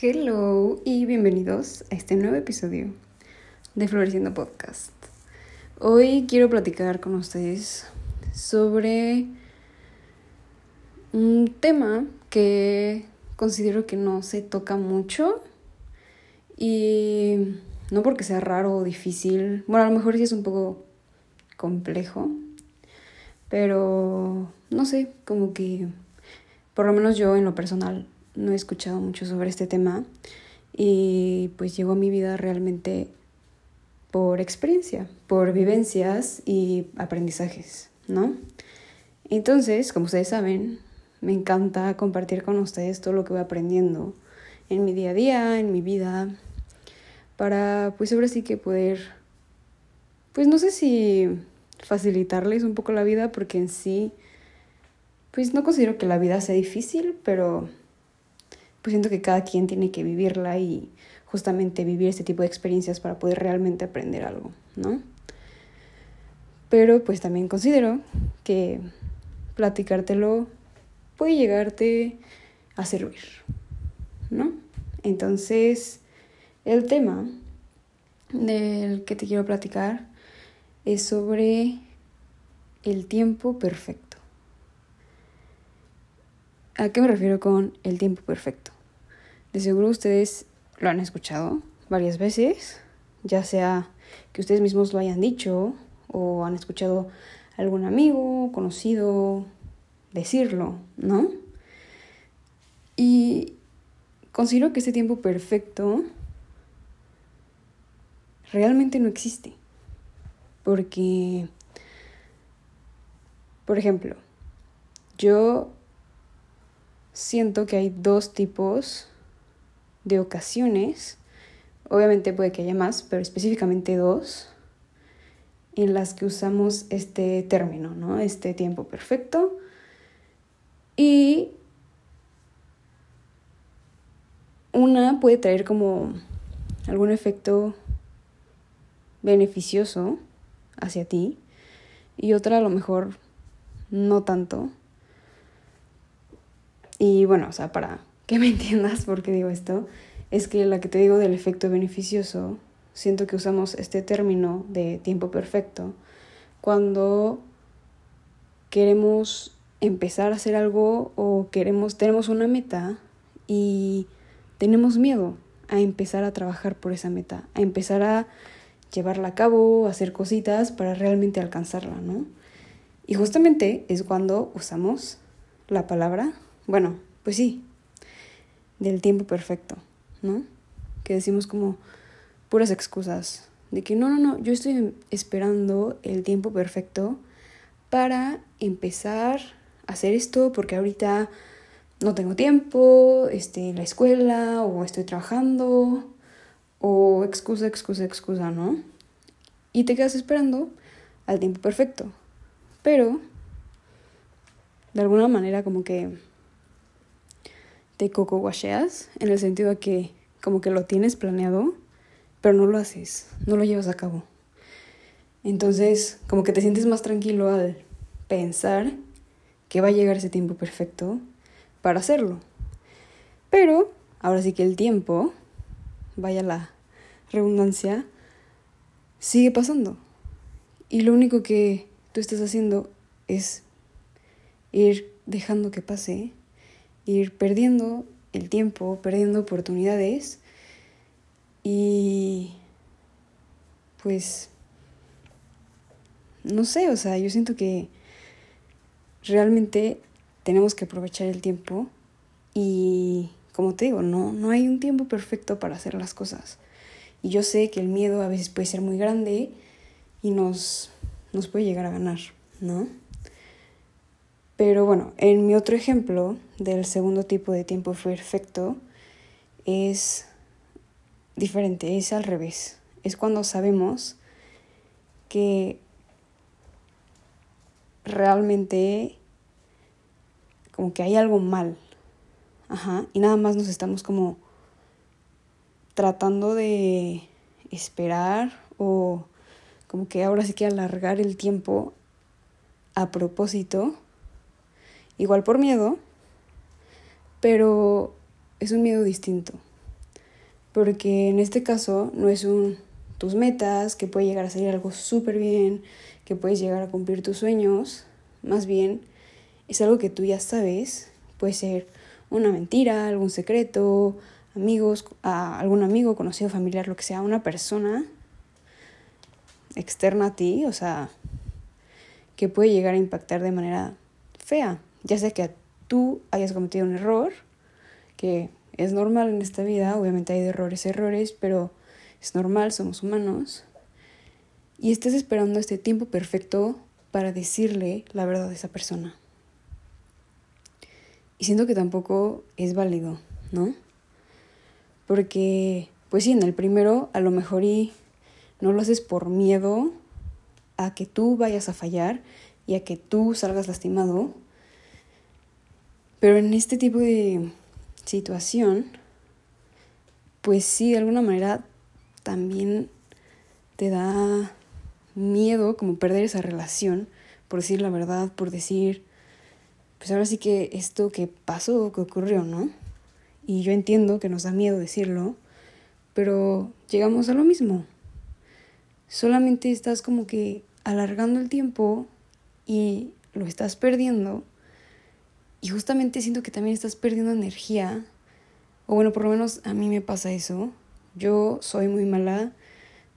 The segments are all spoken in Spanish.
Hello y bienvenidos a este nuevo episodio de Floreciendo Podcast. Hoy quiero platicar con ustedes sobre un tema que considero que no se toca mucho y no porque sea raro o difícil, bueno, a lo mejor sí es un poco complejo, pero no sé, como que por lo menos yo en lo personal no he escuchado mucho sobre este tema y pues llegó a mi vida realmente por experiencia, por vivencias y aprendizajes, ¿no? Entonces, como ustedes saben, me encanta compartir con ustedes todo lo que voy aprendiendo en mi día a día, en mi vida, para pues ahora sí que poder, pues no sé si facilitarles un poco la vida, porque en sí, pues no considero que la vida sea difícil, pero pues siento que cada quien tiene que vivirla y justamente vivir este tipo de experiencias para poder realmente aprender algo, ¿no? Pero pues también considero que platicártelo puede llegarte a servir, ¿no? Entonces, el tema del que te quiero platicar es sobre el tiempo perfecto. ¿A qué me refiero con el tiempo perfecto? De seguro ustedes lo han escuchado varias veces, ya sea que ustedes mismos lo hayan dicho o han escuchado a algún amigo, conocido decirlo, ¿no? Y considero que este tiempo perfecto realmente no existe. Porque, por ejemplo, yo siento que hay dos tipos de ocasiones, obviamente puede que haya más, pero específicamente dos, en las que usamos este término, ¿no? Este tiempo perfecto. Y una puede traer como algún efecto beneficioso hacia ti y otra a lo mejor no tanto. Y bueno, o sea, para que me entiendas por qué digo esto, es que la que te digo del efecto beneficioso, siento que usamos este término de tiempo perfecto cuando queremos empezar a hacer algo o queremos tenemos una meta y tenemos miedo a empezar a trabajar por esa meta, a empezar a llevarla a cabo, hacer cositas para realmente alcanzarla, ¿no? Y justamente es cuando usamos la palabra, bueno, pues sí, del tiempo perfecto, ¿no? Que decimos como puras excusas de que no, no, no, yo estoy esperando el tiempo perfecto para empezar a hacer esto porque ahorita no tengo tiempo, este, la escuela o estoy trabajando o excusa, excusa, excusa, ¿no? Y te quedas esperando al tiempo perfecto. Pero, de alguna manera como que te coco guacheas, en el sentido de que como que lo tienes planeado, pero no lo haces, no lo llevas a cabo. Entonces, como que te sientes más tranquilo al pensar que va a llegar ese tiempo perfecto para hacerlo. Pero, ahora sí que el tiempo, vaya la redundancia, sigue pasando. Y lo único que tú estás haciendo es ir dejando que pase ir perdiendo el tiempo, perdiendo oportunidades y pues no sé, o sea, yo siento que realmente tenemos que aprovechar el tiempo y como te digo, no, no hay un tiempo perfecto para hacer las cosas. Y yo sé que el miedo a veces puede ser muy grande y nos, nos puede llegar a ganar, ¿no? Pero bueno, en mi otro ejemplo del segundo tipo de tiempo perfecto es diferente, es al revés. Es cuando sabemos que realmente como que hay algo mal. Ajá, y nada más nos estamos como tratando de esperar o como que ahora sí que alargar el tiempo a propósito igual por miedo, pero es un miedo distinto, Porque en este caso no es un tus metas, que puede llegar a salir algo súper bien, que puedes llegar a cumplir tus sueños, más bien es algo que tú ya sabes, puede ser una mentira, algún secreto, amigos, a algún amigo, conocido, familiar, lo que sea, una persona externa a ti, o sea, que puede llegar a impactar de manera fea, ya sea que tú hayas cometido un error, que es normal en esta vida, obviamente hay errores, errores, pero es normal, somos humanos, y estés esperando este tiempo perfecto para decirle la verdad a esa persona. Y siento que tampoco es válido, ¿no? Porque, pues sí, en el primero a lo mejor y no lo haces por miedo a que tú vayas a fallar y a que tú salgas lastimado. Pero en este tipo de situación, pues sí, de alguna manera también te da miedo como perder esa relación, por decir la verdad, por decir, pues ahora sí que esto que pasó, que ocurrió, ¿no? Y yo entiendo que nos da miedo decirlo, pero llegamos a lo mismo. Solamente estás como que alargando el tiempo y lo estás perdiendo. Y justamente siento que también estás perdiendo energía. O bueno, por lo menos a mí me pasa eso. Yo soy muy mala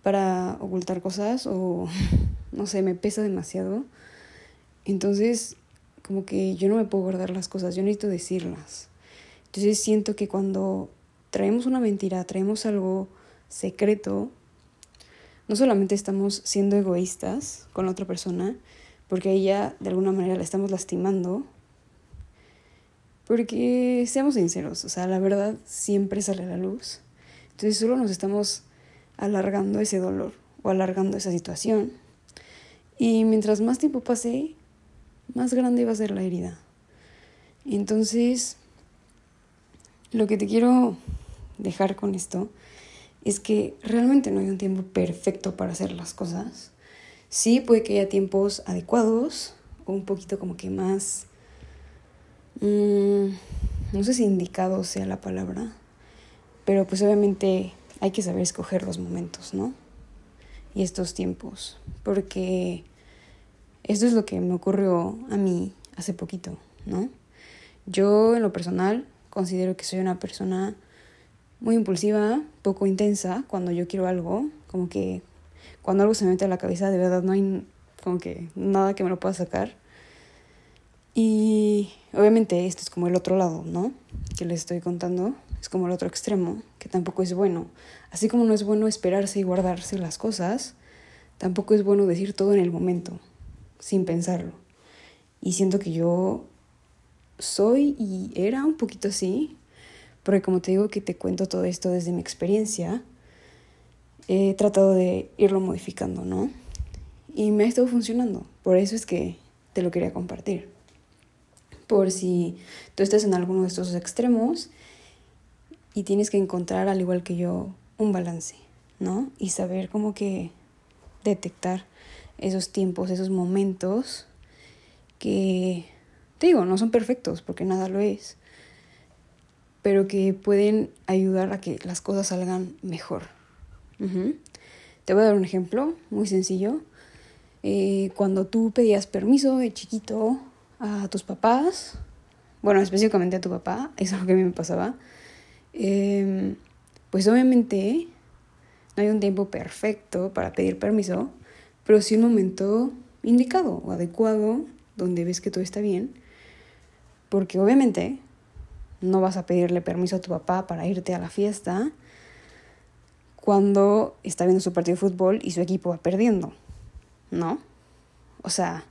para ocultar cosas o no sé, me pesa demasiado. Entonces, como que yo no me puedo guardar las cosas, yo necesito decirlas. Entonces siento que cuando traemos una mentira, traemos algo secreto, no solamente estamos siendo egoístas con la otra persona, porque ella de alguna manera la estamos lastimando, porque seamos sinceros, o sea, la verdad siempre sale a la luz. Entonces solo nos estamos alargando ese dolor o alargando esa situación. Y mientras más tiempo pase, más grande va a ser la herida. Entonces, lo que te quiero dejar con esto es que realmente no hay un tiempo perfecto para hacer las cosas. Sí, puede que haya tiempos adecuados o un poquito como que más... Mmm, no sé si indicado sea la palabra, pero pues obviamente hay que saber escoger los momentos, ¿no? Y estos tiempos, porque esto es lo que me ocurrió a mí hace poquito, ¿no? Yo en lo personal considero que soy una persona muy impulsiva, poco intensa cuando yo quiero algo, como que cuando algo se me mete a la cabeza de verdad no hay como que nada que me lo pueda sacar. Y obviamente esto es como el otro lado, ¿no? Que les estoy contando es como el otro extremo, que tampoco es bueno. Así como no es bueno esperarse y guardarse las cosas, tampoco es bueno decir todo en el momento, sin pensarlo. Y siento que yo soy y era un poquito así, porque como te digo que te cuento todo esto desde mi experiencia, he tratado de irlo modificando, ¿no? Y me ha estado funcionando, por eso es que te lo quería compartir. Por si tú estás en alguno de estos extremos y tienes que encontrar, al igual que yo, un balance, ¿no? Y saber cómo que detectar esos tiempos, esos momentos que, te digo, no son perfectos, porque nada lo es, pero que pueden ayudar a que las cosas salgan mejor. Te voy a dar un ejemplo muy sencillo. Eh, cuando tú pedías permiso de chiquito a tus papás, bueno, específicamente a tu papá, eso es lo que a mí me pasaba, Em, pues obviamente no hay un tiempo perfecto para pedir permiso, pero sí un momento indicado o adecuado donde ves que todo está bien, porque obviamente no vas a pedirle permiso a tu papá para irte a la fiesta cuando está viendo su partido de fútbol y su equipo va perdiendo, ¿no? O sea,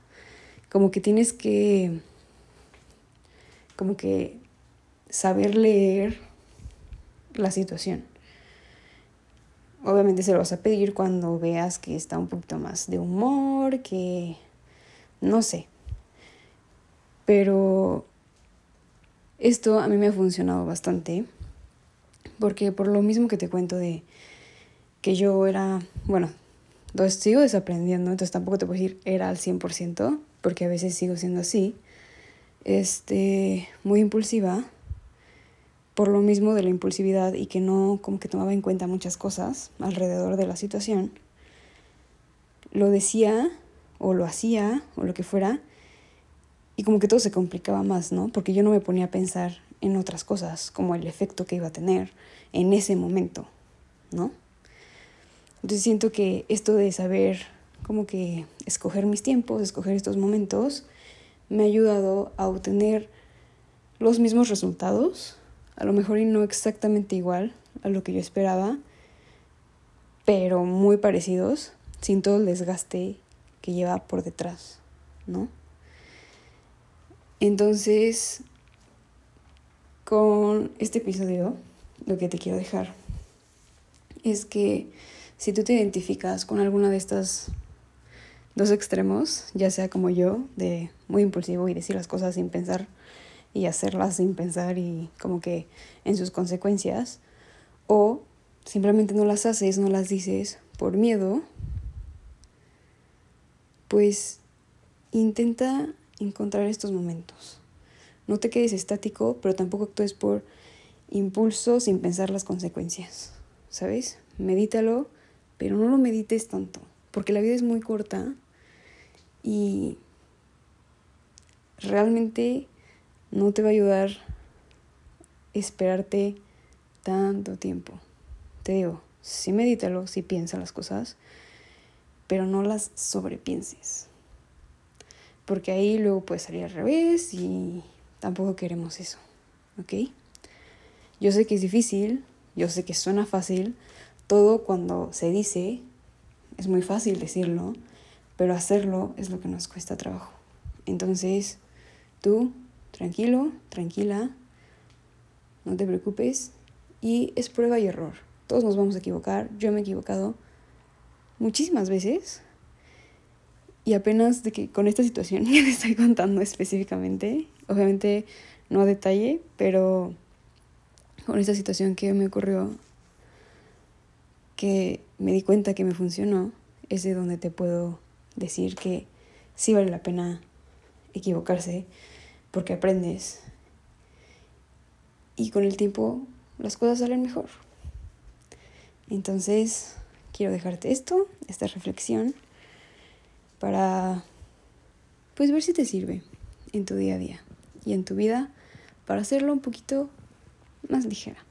como que tienes que, como que saber leer la situación. Obviamente se lo vas a pedir cuando veas que está un poquito más de humor, que no sé. Pero esto a mí me ha funcionado bastante. Porque por lo mismo que te cuento de que yo era, bueno, sigo desaprendiendo, entonces tampoco te puedo decir era al 100%, porque a veces sigo siendo así, este, muy impulsiva por lo mismo de la impulsividad y que no como que tomaba en cuenta muchas cosas alrededor de la situación, lo decía o lo hacía o lo que fuera y como que todo se complicaba más, ¿no? Porque yo no me ponía a pensar en otras cosas, como el efecto que iba a tener en ese momento, ¿no? Entonces siento que esto de saber como que escoger mis tiempos, escoger estos momentos, me ha ayudado a obtener los mismos resultados, a lo mejor y no exactamente igual a lo que yo esperaba, pero muy parecidos, sin todo el desgaste que lleva por detrás, ¿no? Entonces, con este episodio, lo que te quiero dejar es que si tú te identificas con alguna de estas dos extremos, ya sea como yo, de muy impulsivo y decir las cosas sin pensar y hacerlas sin pensar y como que en sus consecuencias, o simplemente no las haces, no las dices por miedo, pues intenta encontrar estos momentos. No te quedes estático, pero tampoco actúes por impulso sin pensar las consecuencias. ¿Sabes? Medítalo, pero no lo medites tanto, porque la vida es muy corta y realmente no te va a ayudar esperarte tanto tiempo. Te digo, sí medítalo, sí piensa las cosas, pero no las sobrepienses porque ahí luego puede salir al revés y tampoco queremos eso, ¿ok? Yo sé que es difícil, yo sé que suena fácil, todo cuando se dice es muy fácil decirlo, pero hacerlo es lo que nos cuesta trabajo. Entonces, tú, tranquilo, tranquila, no te preocupes y es prueba y error. Todos nos vamos a equivocar, yo me he equivocado muchísimas veces, y apenas de que con esta situación que te estoy contando específicamente, obviamente no a detalle, pero con esta situación que me ocurrió, que me di cuenta que me funcionó, es de donde te puedo decir que sí vale la pena equivocarse porque aprendes y con el tiempo las cosas salen mejor. Entonces, quiero dejarte esto, esta reflexión para pues ver si te sirve en tu día a día y en tu vida para hacerlo un poquito más ligera.